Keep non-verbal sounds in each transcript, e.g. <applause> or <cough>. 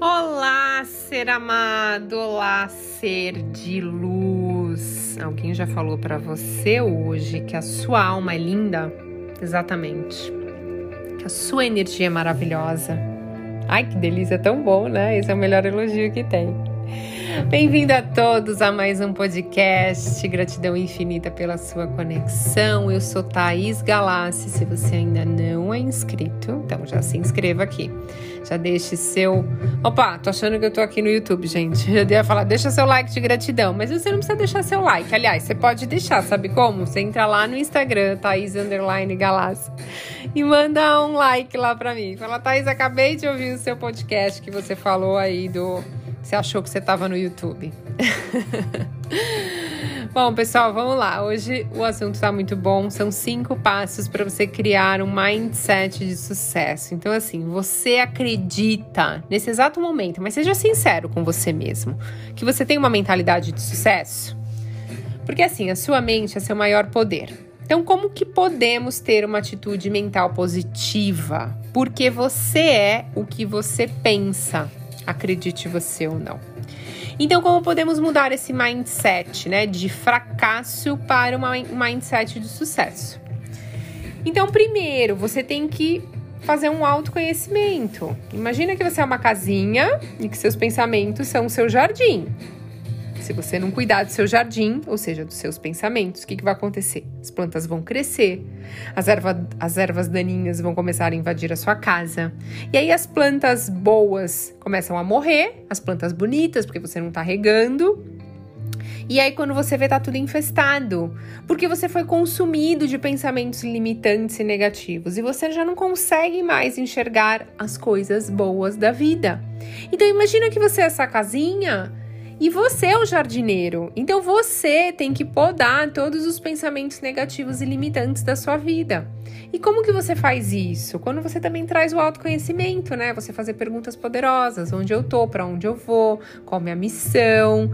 Olá, ser amado, olá, ser de luz. Alguém já falou para você hoje que a sua alma é linda? Exatamente. Que a sua energia é maravilhosa. Ai, que delícia, tão bom, né? Esse é o melhor elogio que tem. Bem-vindo a todos a mais um podcast. Gratidão infinita pela sua conexão. Eu sou Thaís Galassi. Se você ainda não é inscrito, então já se inscreva aqui. Já deixe seu. Opa, tô achando que eu tô aqui no YouTube, gente. <laughs> Eu ia falar, deixa seu like de gratidão, mas você não precisa deixar seu like. Aliás, você pode deixar, sabe como? Você entra lá no Instagram, Thaís Galassi, e manda um like lá pra mim. Fala, Thaís, acabei de ouvir o seu podcast que você falou aí do você achou que você estava no YouTube. <laughs> bom, pessoal, vamos lá. Hoje o assunto está muito bom. São cinco passos para você criar um mindset de sucesso. Então, assim, você acredita nesse exato momento, mas seja sincero com você mesmo, que você tem uma mentalidade de sucesso? Porque, assim, a sua mente é seu maior poder. Então, como que podemos ter uma atitude mental positiva? Porque você é o que você pensa acredite você ou não. Então, como podemos mudar esse mindset, né, de fracasso para um mindset de sucesso? Então, primeiro, você tem que fazer um autoconhecimento. Imagina que você é uma casinha e que seus pensamentos são o seu jardim. Se você não cuidar do seu jardim, ou seja, dos seus pensamentos, o que, que vai acontecer? As plantas vão crescer, as, erva, as ervas daninhas vão começar a invadir a sua casa. E aí as plantas boas começam a morrer, as plantas bonitas, porque você não está regando. E aí, quando você vê, tá tudo infestado. Porque você foi consumido de pensamentos limitantes e negativos. E você já não consegue mais enxergar as coisas boas da vida. Então, imagina que você é essa casinha e você é o jardineiro, então você tem que podar todos os pensamentos negativos e limitantes da sua vida. E como que você faz isso? Quando você também traz o autoconhecimento, né? Você fazer perguntas poderosas: onde eu tô, para onde eu vou, qual a minha missão,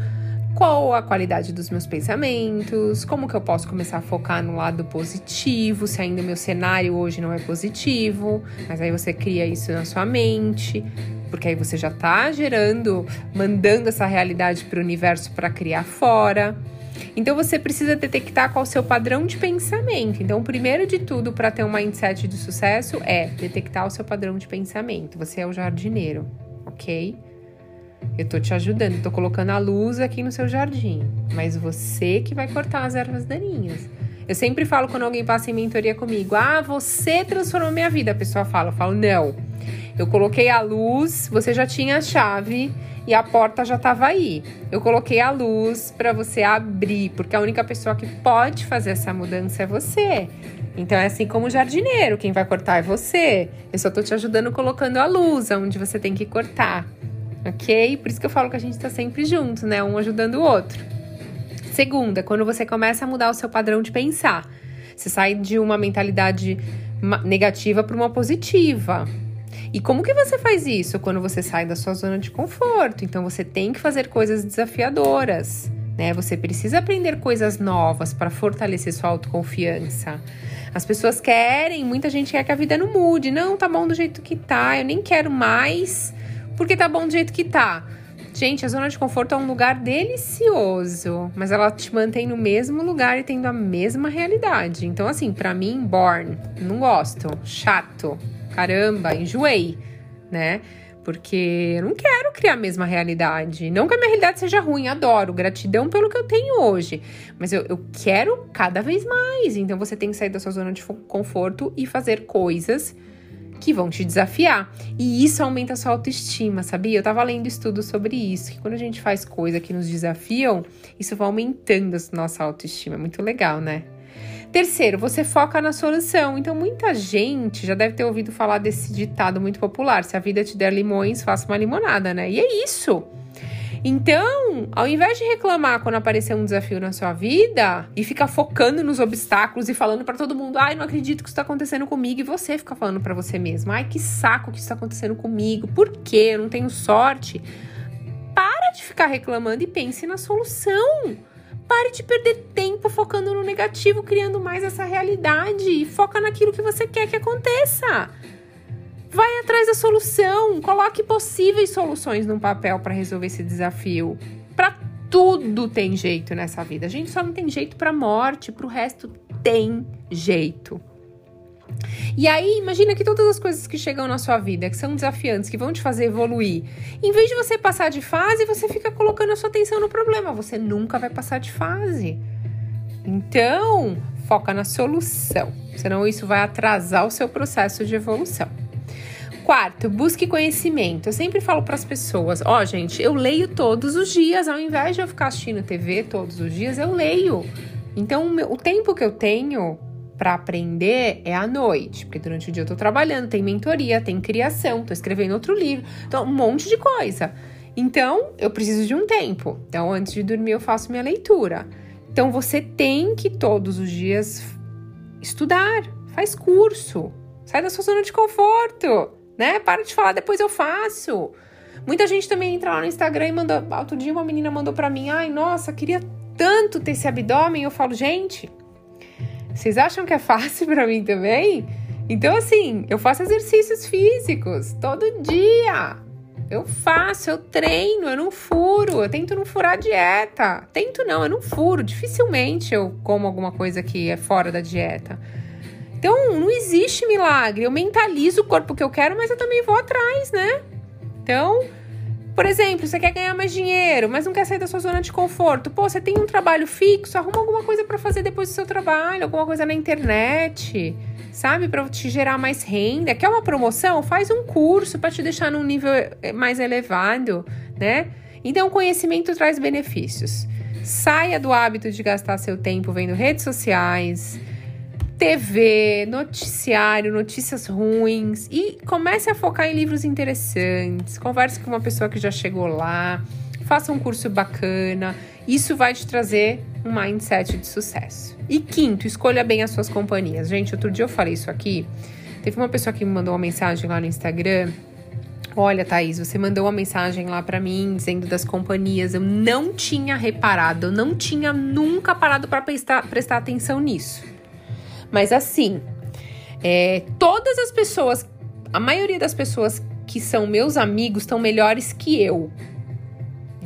qual a qualidade dos meus pensamentos, como que eu posso começar a focar no lado positivo, se ainda o meu cenário hoje não é positivo, mas aí você cria isso na sua mente porque aí você já está gerando, mandando essa realidade para o universo para criar fora. Então você precisa detectar qual é o seu padrão de pensamento. Então, o primeiro de tudo para ter um mindset de sucesso é detectar o seu padrão de pensamento. Você é o jardineiro, ok? Eu tô te ajudando, tô colocando a luz aqui no seu jardim, mas você que vai cortar as ervas daninhas. Eu sempre falo quando alguém passa em mentoria comigo: "Ah, você transformou minha vida". A pessoa fala, eu falo: "Não. Eu coloquei a luz, você já tinha a chave e a porta já estava aí. Eu coloquei a luz para você abrir, porque a única pessoa que pode fazer essa mudança é você. Então é assim como o jardineiro, quem vai cortar é você. Eu só tô te ajudando colocando a luz onde você tem que cortar. OK? Por isso que eu falo que a gente tá sempre junto, né? Um ajudando o outro. Segunda, quando você começa a mudar o seu padrão de pensar. Você sai de uma mentalidade negativa para uma positiva. E como que você faz isso? Quando você sai da sua zona de conforto. Então você tem que fazer coisas desafiadoras. Né? Você precisa aprender coisas novas para fortalecer sua autoconfiança. As pessoas querem, muita gente quer que a vida não mude. Não, tá bom do jeito que tá, eu nem quero mais, porque tá bom do jeito que tá. Gente, a zona de conforto é um lugar delicioso, mas ela te mantém no mesmo lugar e tendo a mesma realidade. Então, assim, para mim, born, não gosto, chato, caramba, enjoei, né? Porque eu não quero criar a mesma realidade. Não que a minha realidade seja ruim, adoro, gratidão pelo que eu tenho hoje. Mas eu, eu quero cada vez mais. Então você tem que sair da sua zona de conforto e fazer coisas que vão te desafiar. E isso aumenta a sua autoestima, sabia? Eu tava lendo estudos sobre isso, que quando a gente faz coisas que nos desafiam, isso vai aumentando a nossa autoestima. É muito legal, né? Terceiro, você foca na solução. Então, muita gente já deve ter ouvido falar desse ditado muito popular: se a vida te der limões, faça uma limonada, né? E é isso. Então, ao invés de reclamar quando aparecer um desafio na sua vida e ficar focando nos obstáculos e falando para todo mundo, ai, não acredito que isso tá acontecendo comigo, e você fica falando para você mesmo, ai, que saco que isso tá acontecendo comigo, por quê? Eu não tenho sorte. Para de ficar reclamando e pense na solução. Pare de perder tempo focando no negativo, criando mais essa realidade. E foca naquilo que você quer que aconteça. Vai a solução, coloque possíveis soluções num papel para resolver esse desafio. Para tudo tem jeito nessa vida. A gente só não tem jeito para morte, para o resto tem jeito. E aí, imagina que todas as coisas que chegam na sua vida, que são desafiantes, que vão te fazer evoluir, em vez de você passar de fase, você fica colocando a sua atenção no problema. Você nunca vai passar de fase. Então, foca na solução, senão isso vai atrasar o seu processo de evolução. Quarto, busque conhecimento. Eu sempre falo para as pessoas: ó, oh, gente, eu leio todos os dias, ao invés de eu ficar assistindo TV todos os dias, eu leio. Então, o tempo que eu tenho para aprender é à noite, porque durante o dia eu tô trabalhando, tem mentoria, tem criação, tô escrevendo outro livro, então um monte de coisa. Então, eu preciso de um tempo. Então, antes de dormir, eu faço minha leitura. Então, você tem que todos os dias estudar, faz curso, sai da sua zona de conforto, né? Para de falar, depois eu faço. Muita gente também entra lá no Instagram e mandou. Outro dia, uma menina mandou para mim: ai, nossa, queria tanto ter esse abdômen. Eu falo, gente, vocês acham que é fácil para mim também? Então, assim, eu faço exercícios físicos todo dia. Eu faço, eu treino, eu não furo, eu tento não furar a dieta. Tento não, eu não furo. Dificilmente eu como alguma coisa que é fora da dieta. Então, não existe milagre. Eu mentalizo o corpo que eu quero, mas eu também vou atrás, né? Então, por exemplo, você quer ganhar mais dinheiro, mas não quer sair da sua zona de conforto. Pô, você tem um trabalho fixo, arruma alguma coisa para fazer depois do seu trabalho, alguma coisa na internet, sabe? Para te gerar mais renda. Quer uma promoção? Faz um curso para te deixar num nível eh, mais elevado, né? Então, conhecimento traz benefícios. Saia do hábito de gastar seu tempo vendo redes sociais, TV, noticiário, notícias ruins e comece a focar em livros interessantes. Converse com uma pessoa que já chegou lá, faça um curso bacana. Isso vai te trazer um mindset de sucesso. E quinto, escolha bem as suas companhias. Gente, outro dia eu falei isso aqui. Teve uma pessoa que me mandou uma mensagem lá no Instagram. Olha, Thaís, você mandou uma mensagem lá para mim dizendo das companhias. Eu não tinha reparado, eu não tinha nunca parado para prestar, prestar atenção nisso. Mas assim, é, todas as pessoas, a maioria das pessoas que são meus amigos estão melhores que eu.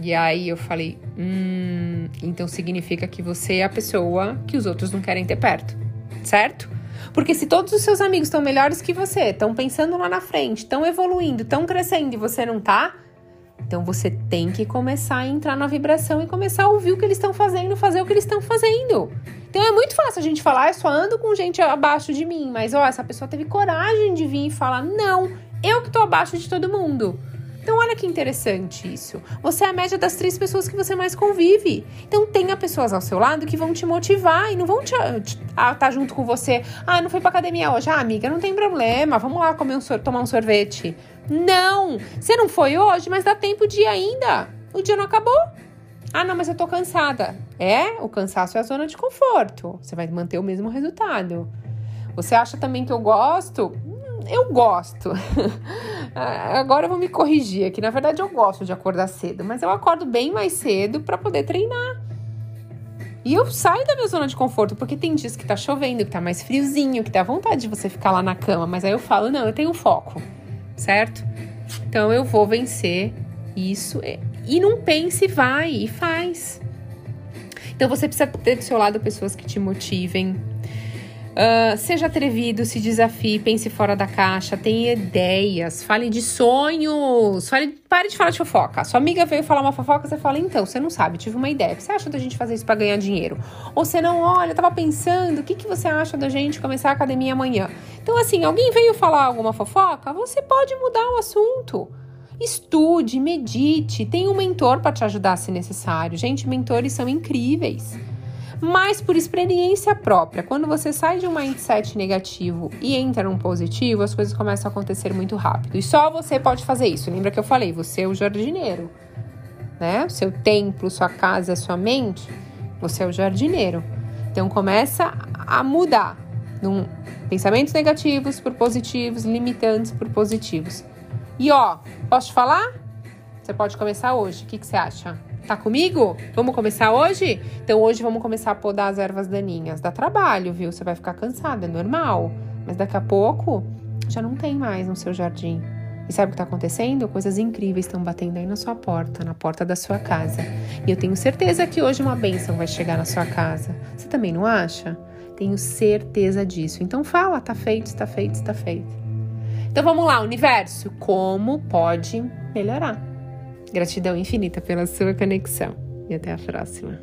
E aí eu falei, hum, então significa que você é a pessoa que os outros não querem ter perto, certo? Porque se todos os seus amigos estão melhores que você, estão pensando lá na frente, estão evoluindo, estão crescendo e você não tá, então você tem que começar a entrar na vibração e começar a ouvir o que eles estão fazendo, fazer o que eles estão fazendo. Então é muito fácil a gente falar, ah, eu só ando com gente abaixo de mim, mas ó, essa pessoa teve coragem de vir e falar, não, eu que tô abaixo de todo mundo. Então, olha que interessante isso. Você é a média das três pessoas que você mais convive. Então, tenha pessoas ao seu lado que vão te motivar e não vão te, te tá junto com você. Ah, não foi pra academia hoje. Ah, amiga, não tem problema. Vamos lá comer um tomar um sorvete. Não! Você não foi hoje, mas dá tempo de ir ainda. O dia não acabou. Ah, não, mas eu tô cansada. É, o cansaço é a zona de conforto. Você vai manter o mesmo resultado. Você acha também que eu gosto? Eu gosto. <laughs> Agora eu vou me corrigir aqui. Na verdade, eu gosto de acordar cedo, mas eu acordo bem mais cedo para poder treinar. E eu saio da minha zona de conforto, porque tem dias que tá chovendo, que tá mais friozinho, que dá vontade de você ficar lá na cama, mas aí eu falo, não, eu tenho foco certo? Então eu vou vencer isso. E não pense, vai e faz. Então você precisa ter do seu lado pessoas que te motivem, Uh, seja atrevido, se desafie, pense fora da caixa, tenha ideias, fale de sonhos, fale, pare de falar de fofoca. Sua amiga veio falar uma fofoca, você fala, então, você não sabe, tive uma ideia. O que você acha da gente fazer isso para ganhar dinheiro? Ou você não, olha, tava pensando, o que, que você acha da gente começar a academia amanhã? Então, assim, alguém veio falar alguma fofoca, você pode mudar o assunto. Estude, medite, tem um mentor para te ajudar se necessário. Gente, mentores são incríveis. Mas por experiência própria, quando você sai de um mindset negativo e entra num positivo, as coisas começam a acontecer muito rápido. E só você pode fazer isso. Lembra que eu falei, você é o jardineiro, né? Seu templo, sua casa, sua mente, você é o jardineiro. Então começa a mudar num pensamentos negativos por positivos, limitantes por positivos. E ó, posso te falar? Você pode começar hoje. O que, que você acha? Tá comigo? Vamos começar hoje? Então hoje vamos começar a podar as ervas daninhas. Dá trabalho, viu? Você vai ficar cansada, é normal. Mas daqui a pouco já não tem mais no seu jardim. E sabe o que está acontecendo? Coisas incríveis estão batendo aí na sua porta, na porta da sua casa. E eu tenho certeza que hoje uma bênção vai chegar na sua casa. Você também não acha? Tenho certeza disso. Então fala, tá feito, está feito, está feito. Então vamos lá, universo, como pode melhorar? Gratidão infinita pela sua conexão e até a próxima.